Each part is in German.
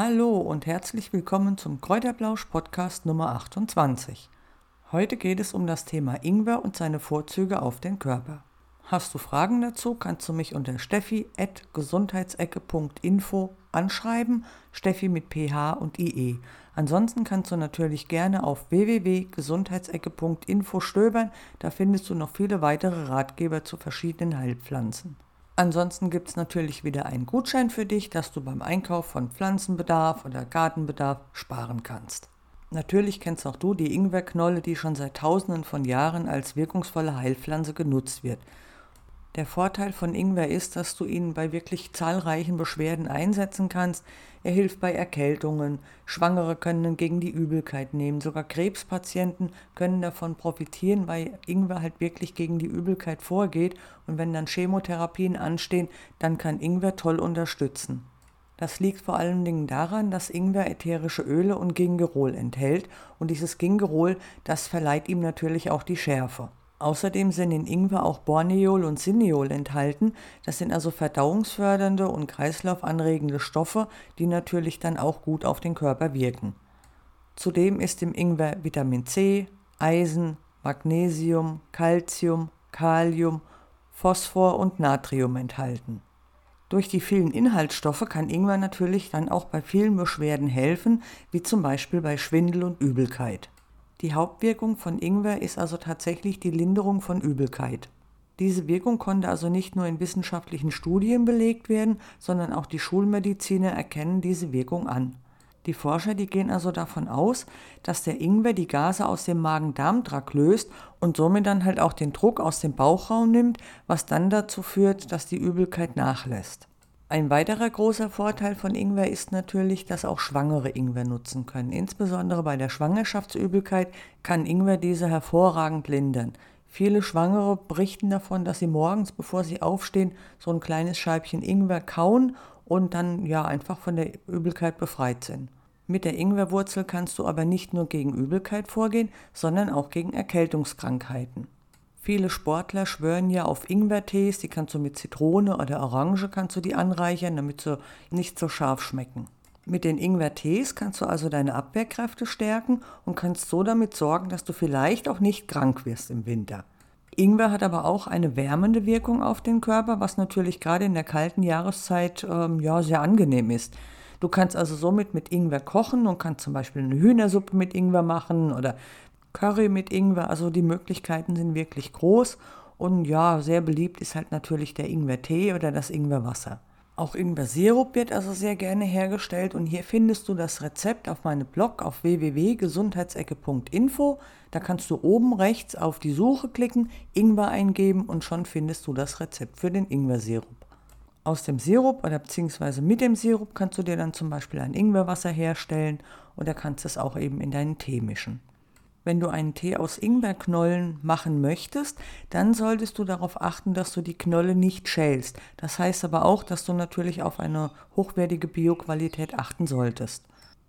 Hallo und herzlich willkommen zum Kräuterblausch Podcast Nummer 28. Heute geht es um das Thema Ingwer und seine Vorzüge auf den Körper. Hast du Fragen dazu, kannst du mich unter steffi.gesundheitsecke.info anschreiben, Steffi mit PH und IE. Ansonsten kannst du natürlich gerne auf www.gesundheitsecke.info stöbern, da findest du noch viele weitere Ratgeber zu verschiedenen Heilpflanzen. Ansonsten gibt es natürlich wieder einen Gutschein für dich, dass du beim Einkauf von Pflanzenbedarf oder Gartenbedarf sparen kannst. Natürlich kennst auch du die Ingwerknolle, die schon seit tausenden von Jahren als wirkungsvolle Heilpflanze genutzt wird. Der Vorteil von Ingwer ist, dass du ihn bei wirklich zahlreichen Beschwerden einsetzen kannst. Er hilft bei Erkältungen, Schwangere können ihn gegen die Übelkeit nehmen, sogar Krebspatienten können davon profitieren, weil Ingwer halt wirklich gegen die Übelkeit vorgeht und wenn dann Chemotherapien anstehen, dann kann Ingwer toll unterstützen. Das liegt vor allen Dingen daran, dass Ingwer ätherische Öle und Gingerol enthält und dieses Gingerol, das verleiht ihm natürlich auch die Schärfe. Außerdem sind in Ingwer auch Borneol und Cineol enthalten. Das sind also verdauungsfördernde und kreislaufanregende Stoffe, die natürlich dann auch gut auf den Körper wirken. Zudem ist im Ingwer Vitamin C, Eisen, Magnesium, Calcium, Kalium, Phosphor und Natrium enthalten. Durch die vielen Inhaltsstoffe kann Ingwer natürlich dann auch bei vielen Beschwerden helfen, wie zum Beispiel bei Schwindel und Übelkeit. Die Hauptwirkung von Ingwer ist also tatsächlich die Linderung von Übelkeit. Diese Wirkung konnte also nicht nur in wissenschaftlichen Studien belegt werden, sondern auch die Schulmediziner erkennen diese Wirkung an. Die Forscher, die gehen also davon aus, dass der Ingwer die Gase aus dem Magen-Darm-Trakt löst und somit dann halt auch den Druck aus dem Bauchraum nimmt, was dann dazu führt, dass die Übelkeit nachlässt. Ein weiterer großer Vorteil von Ingwer ist natürlich, dass auch Schwangere Ingwer nutzen können. Insbesondere bei der Schwangerschaftsübelkeit kann Ingwer diese hervorragend lindern. Viele Schwangere berichten davon, dass sie morgens, bevor sie aufstehen, so ein kleines Scheibchen Ingwer kauen und dann ja einfach von der Übelkeit befreit sind. Mit der Ingwerwurzel kannst du aber nicht nur gegen Übelkeit vorgehen, sondern auch gegen Erkältungskrankheiten. Viele Sportler schwören ja auf Ingwertees, die kannst du mit Zitrone oder Orange kannst du die anreichern, damit sie nicht so scharf schmecken. Mit den Ingwertees kannst du also deine Abwehrkräfte stärken und kannst so damit sorgen, dass du vielleicht auch nicht krank wirst im Winter. Ingwer hat aber auch eine wärmende Wirkung auf den Körper, was natürlich gerade in der kalten Jahreszeit ähm, ja, sehr angenehm ist. Du kannst also somit mit Ingwer kochen und kannst zum Beispiel eine Hühnersuppe mit Ingwer machen oder Curry mit Ingwer. Also die Möglichkeiten sind wirklich groß. Und ja, sehr beliebt ist halt natürlich der Ingwertee oder das Ingwerwasser. Auch Ingwer-Sirup wird also sehr gerne hergestellt und hier findest du das Rezept auf meinem Blog auf www.gesundheitsecke.info. Da kannst du oben rechts auf die Suche klicken, Ingwer eingeben und schon findest du das Rezept für den Ingwer-Sirup. Aus dem Sirup oder beziehungsweise mit dem Sirup kannst du dir dann zum Beispiel ein Ingwerwasser herstellen oder kannst es auch eben in deinen Tee mischen. Wenn du einen Tee aus Ingwerknollen machen möchtest, dann solltest du darauf achten, dass du die Knolle nicht schälst. Das heißt aber auch, dass du natürlich auf eine hochwertige Bioqualität achten solltest.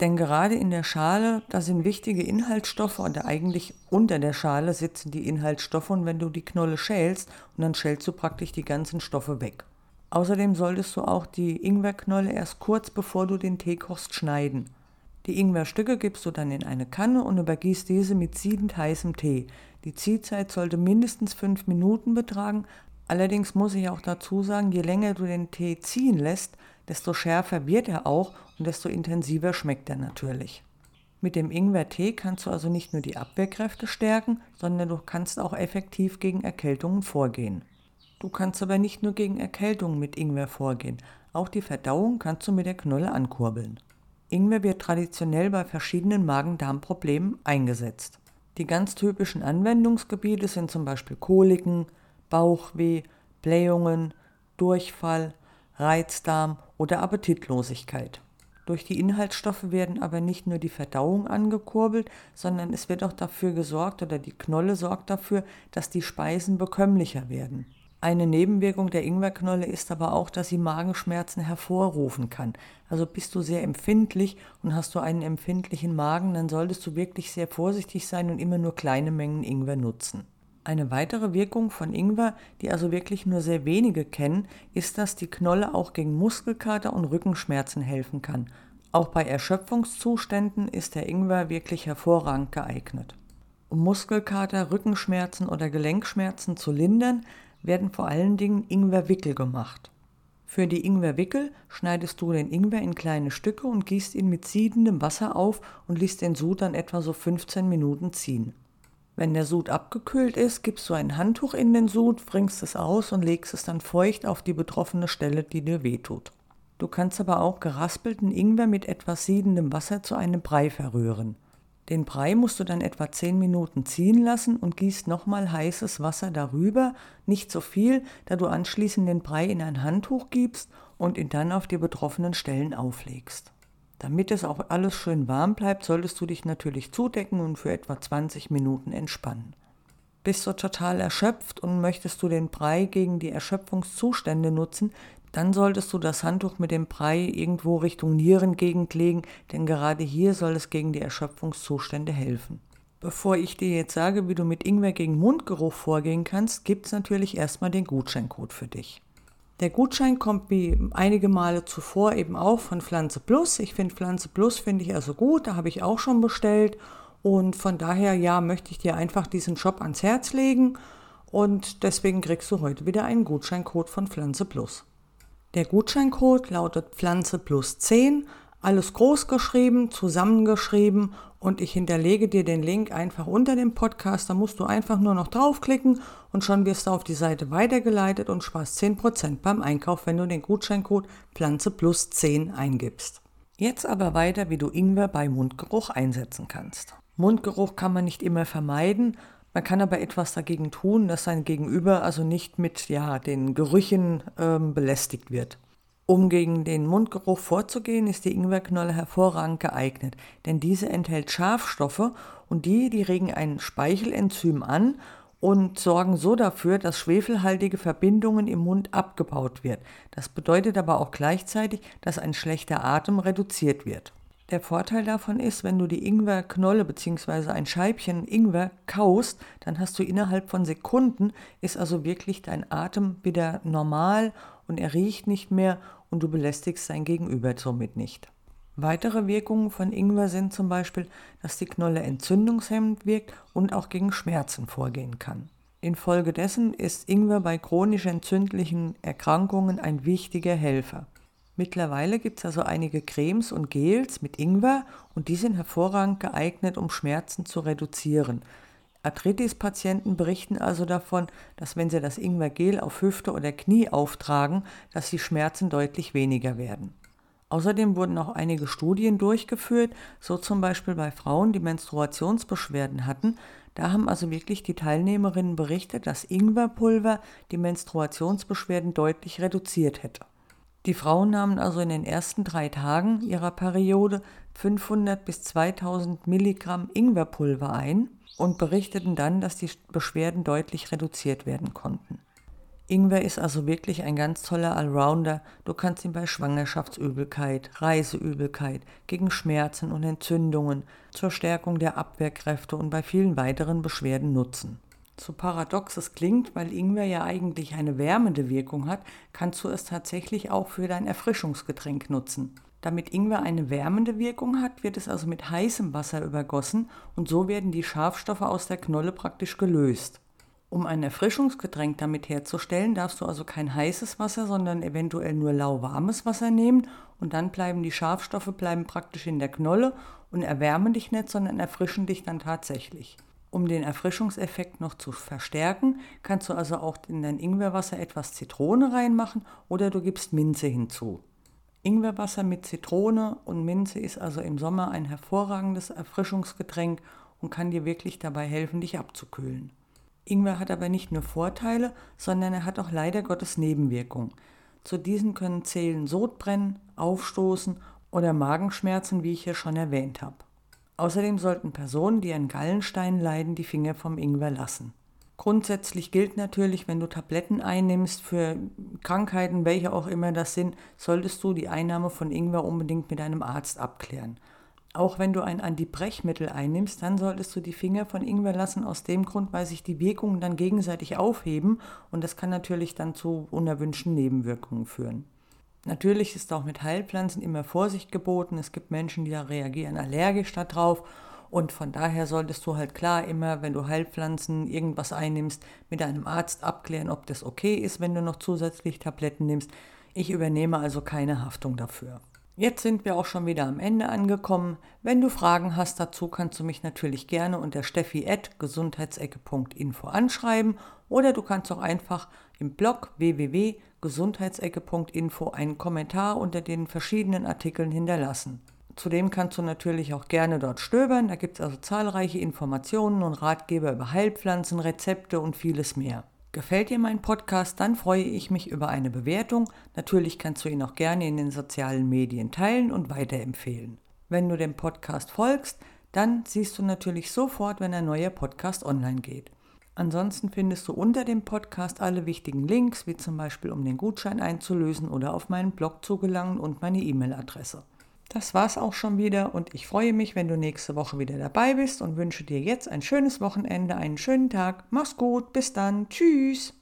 Denn gerade in der Schale, da sind wichtige Inhaltsstoffe oder eigentlich unter der Schale sitzen die Inhaltsstoffe und wenn du die Knolle schälst, und dann schälst du praktisch die ganzen Stoffe weg. Außerdem solltest du auch die Ingwerknolle erst kurz bevor du den Tee kochst schneiden. Die Ingwerstücke gibst du dann in eine Kanne und übergießt diese mit siedend heißem Tee. Die Ziehzeit sollte mindestens fünf Minuten betragen. Allerdings muss ich auch dazu sagen, je länger du den Tee ziehen lässt, desto schärfer wird er auch und desto intensiver schmeckt er natürlich. Mit dem Ingwertee kannst du also nicht nur die Abwehrkräfte stärken, sondern du kannst auch effektiv gegen Erkältungen vorgehen. Du kannst aber nicht nur gegen Erkältungen mit Ingwer vorgehen, auch die Verdauung kannst du mit der Knolle ankurbeln. Ingwer wird traditionell bei verschiedenen Magen-Darm-Problemen eingesetzt. Die ganz typischen Anwendungsgebiete sind zum Beispiel Koliken, Bauchweh, Blähungen, Durchfall, Reizdarm oder Appetitlosigkeit. Durch die Inhaltsstoffe werden aber nicht nur die Verdauung angekurbelt, sondern es wird auch dafür gesorgt oder die Knolle sorgt dafür, dass die Speisen bekömmlicher werden. Eine Nebenwirkung der Ingwerknolle ist aber auch, dass sie Magenschmerzen hervorrufen kann. Also bist du sehr empfindlich und hast du einen empfindlichen Magen, dann solltest du wirklich sehr vorsichtig sein und immer nur kleine Mengen Ingwer nutzen. Eine weitere Wirkung von Ingwer, die also wirklich nur sehr wenige kennen, ist, dass die Knolle auch gegen Muskelkater und Rückenschmerzen helfen kann. Auch bei Erschöpfungszuständen ist der Ingwer wirklich hervorragend geeignet. Um Muskelkater, Rückenschmerzen oder Gelenkschmerzen zu lindern, werden vor allen Dingen Ingwerwickel gemacht. Für die Ingwerwickel schneidest du den Ingwer in kleine Stücke und gießt ihn mit siedendem Wasser auf und ließt den Sud dann etwa so 15 Minuten ziehen. Wenn der Sud abgekühlt ist, gibst du ein Handtuch in den Sud, bringst es aus und legst es dann feucht auf die betroffene Stelle, die dir wehtut. Du kannst aber auch geraspelten Ingwer mit etwas siedendem Wasser zu einem Brei verrühren. Den Brei musst du dann etwa 10 Minuten ziehen lassen und gießt nochmal heißes Wasser darüber, nicht so viel, da du anschließend den Brei in ein Handtuch gibst und ihn dann auf die betroffenen Stellen auflegst. Damit es auch alles schön warm bleibt, solltest du dich natürlich zudecken und für etwa 20 Minuten entspannen. Bist du total erschöpft und möchtest du den Brei gegen die Erschöpfungszustände nutzen, dann solltest du das Handtuch mit dem Brei irgendwo Richtung Nierengegend legen, denn gerade hier soll es gegen die Erschöpfungszustände helfen. Bevor ich dir jetzt sage, wie du mit Ingwer gegen Mundgeruch vorgehen kannst, gibt es natürlich erstmal den Gutscheincode für dich. Der Gutschein kommt wie einige Male zuvor eben auch von Pflanze Plus. Ich finde Pflanze Plus finde ich also gut, da habe ich auch schon bestellt und von daher ja möchte ich dir einfach diesen Shop ans Herz legen und deswegen kriegst du heute wieder einen Gutscheincode von Pflanze Plus. Der Gutscheincode lautet Pflanze plus 10, alles groß geschrieben, zusammengeschrieben und ich hinterlege dir den Link einfach unter dem Podcast. Da musst du einfach nur noch draufklicken und schon wirst du auf die Seite weitergeleitet und sparst 10% beim Einkauf, wenn du den Gutscheincode Pflanze plus 10 eingibst. Jetzt aber weiter, wie du Ingwer bei Mundgeruch einsetzen kannst. Mundgeruch kann man nicht immer vermeiden, man kann aber etwas dagegen tun, dass sein Gegenüber also nicht mit ja, den Gerüchen ähm, belästigt wird. Um gegen den Mundgeruch vorzugehen, ist die Ingwerknolle hervorragend geeignet, denn diese enthält Schafstoffe und die, die regen ein Speichelenzym an und sorgen so dafür, dass schwefelhaltige Verbindungen im Mund abgebaut wird. Das bedeutet aber auch gleichzeitig, dass ein schlechter Atem reduziert wird. Der Vorteil davon ist, wenn du die Ingwerknolle bzw. ein Scheibchen Ingwer kaust, dann hast du innerhalb von Sekunden, ist also wirklich dein Atem wieder normal und er riecht nicht mehr und du belästigst dein Gegenüber somit nicht. Weitere Wirkungen von Ingwer sind zum Beispiel, dass die Knolle entzündungshemmend wirkt und auch gegen Schmerzen vorgehen kann. Infolgedessen ist Ingwer bei chronisch entzündlichen Erkrankungen ein wichtiger Helfer. Mittlerweile gibt es also einige Cremes und Gels mit Ingwer und die sind hervorragend geeignet, um Schmerzen zu reduzieren. Arthritis-Patienten berichten also davon, dass wenn sie das Ingwergel auf Hüfte oder Knie auftragen, dass die Schmerzen deutlich weniger werden. Außerdem wurden auch einige Studien durchgeführt, so zum Beispiel bei Frauen, die Menstruationsbeschwerden hatten. Da haben also wirklich die Teilnehmerinnen berichtet, dass Ingwerpulver die Menstruationsbeschwerden deutlich reduziert hätte. Die Frauen nahmen also in den ersten drei Tagen ihrer Periode 500 bis 2000 Milligramm Ingwerpulver ein und berichteten dann, dass die Beschwerden deutlich reduziert werden konnten. Ingwer ist also wirklich ein ganz toller Allrounder. Du kannst ihn bei Schwangerschaftsübelkeit, Reiseübelkeit, gegen Schmerzen und Entzündungen, zur Stärkung der Abwehrkräfte und bei vielen weiteren Beschwerden nutzen. So paradox es klingt, weil Ingwer ja eigentlich eine wärmende Wirkung hat, kannst du es tatsächlich auch für dein Erfrischungsgetränk nutzen. Damit Ingwer eine wärmende Wirkung hat, wird es also mit heißem Wasser übergossen und so werden die Schafstoffe aus der Knolle praktisch gelöst. Um ein Erfrischungsgetränk damit herzustellen, darfst du also kein heißes Wasser, sondern eventuell nur lauwarmes Wasser nehmen und dann bleiben die Schafstoffe bleiben praktisch in der Knolle und erwärmen dich nicht, sondern erfrischen dich dann tatsächlich. Um den Erfrischungseffekt noch zu verstärken, kannst du also auch in dein Ingwerwasser etwas Zitrone reinmachen oder du gibst Minze hinzu. Ingwerwasser mit Zitrone und Minze ist also im Sommer ein hervorragendes Erfrischungsgetränk und kann dir wirklich dabei helfen, dich abzukühlen. Ingwer hat aber nicht nur Vorteile, sondern er hat auch leider Gottes Nebenwirkungen. Zu diesen können zählen Sodbrennen, Aufstoßen oder Magenschmerzen, wie ich hier schon erwähnt habe. Außerdem sollten Personen, die an Gallensteinen leiden, die Finger vom Ingwer lassen. Grundsätzlich gilt natürlich, wenn du Tabletten einnimmst für Krankheiten, welche auch immer das sind, solltest du die Einnahme von Ingwer unbedingt mit einem Arzt abklären. Auch wenn du ein Antibrechmittel einnimmst, dann solltest du die Finger von Ingwer lassen, aus dem Grund, weil sich die Wirkungen dann gegenseitig aufheben und das kann natürlich dann zu unerwünschten Nebenwirkungen führen. Natürlich ist auch mit Heilpflanzen immer Vorsicht geboten. Es gibt Menschen, die da reagieren allergisch darauf. Und von daher solltest du halt klar immer, wenn du Heilpflanzen irgendwas einnimmst, mit deinem Arzt abklären, ob das okay ist, wenn du noch zusätzlich Tabletten nimmst. Ich übernehme also keine Haftung dafür. Jetzt sind wir auch schon wieder am Ende angekommen. Wenn du Fragen hast dazu, kannst du mich natürlich gerne unter steffi.gesundheitsecke.info anschreiben oder du kannst auch einfach im Blog www.gesundheitsecke.info einen Kommentar unter den verschiedenen Artikeln hinterlassen. Zudem kannst du natürlich auch gerne dort stöbern, da gibt es also zahlreiche Informationen und Ratgeber über Heilpflanzen, Rezepte und vieles mehr. Gefällt dir mein Podcast, dann freue ich mich über eine Bewertung. Natürlich kannst du ihn auch gerne in den sozialen Medien teilen und weiterempfehlen. Wenn du dem Podcast folgst, dann siehst du natürlich sofort, wenn ein neuer Podcast online geht. Ansonsten findest du unter dem Podcast alle wichtigen Links, wie zum Beispiel um den Gutschein einzulösen oder auf meinen Blog zu gelangen und meine E-Mail-Adresse. Das war's auch schon wieder und ich freue mich, wenn du nächste Woche wieder dabei bist und wünsche dir jetzt ein schönes Wochenende, einen schönen Tag. Mach's gut, bis dann, tschüss.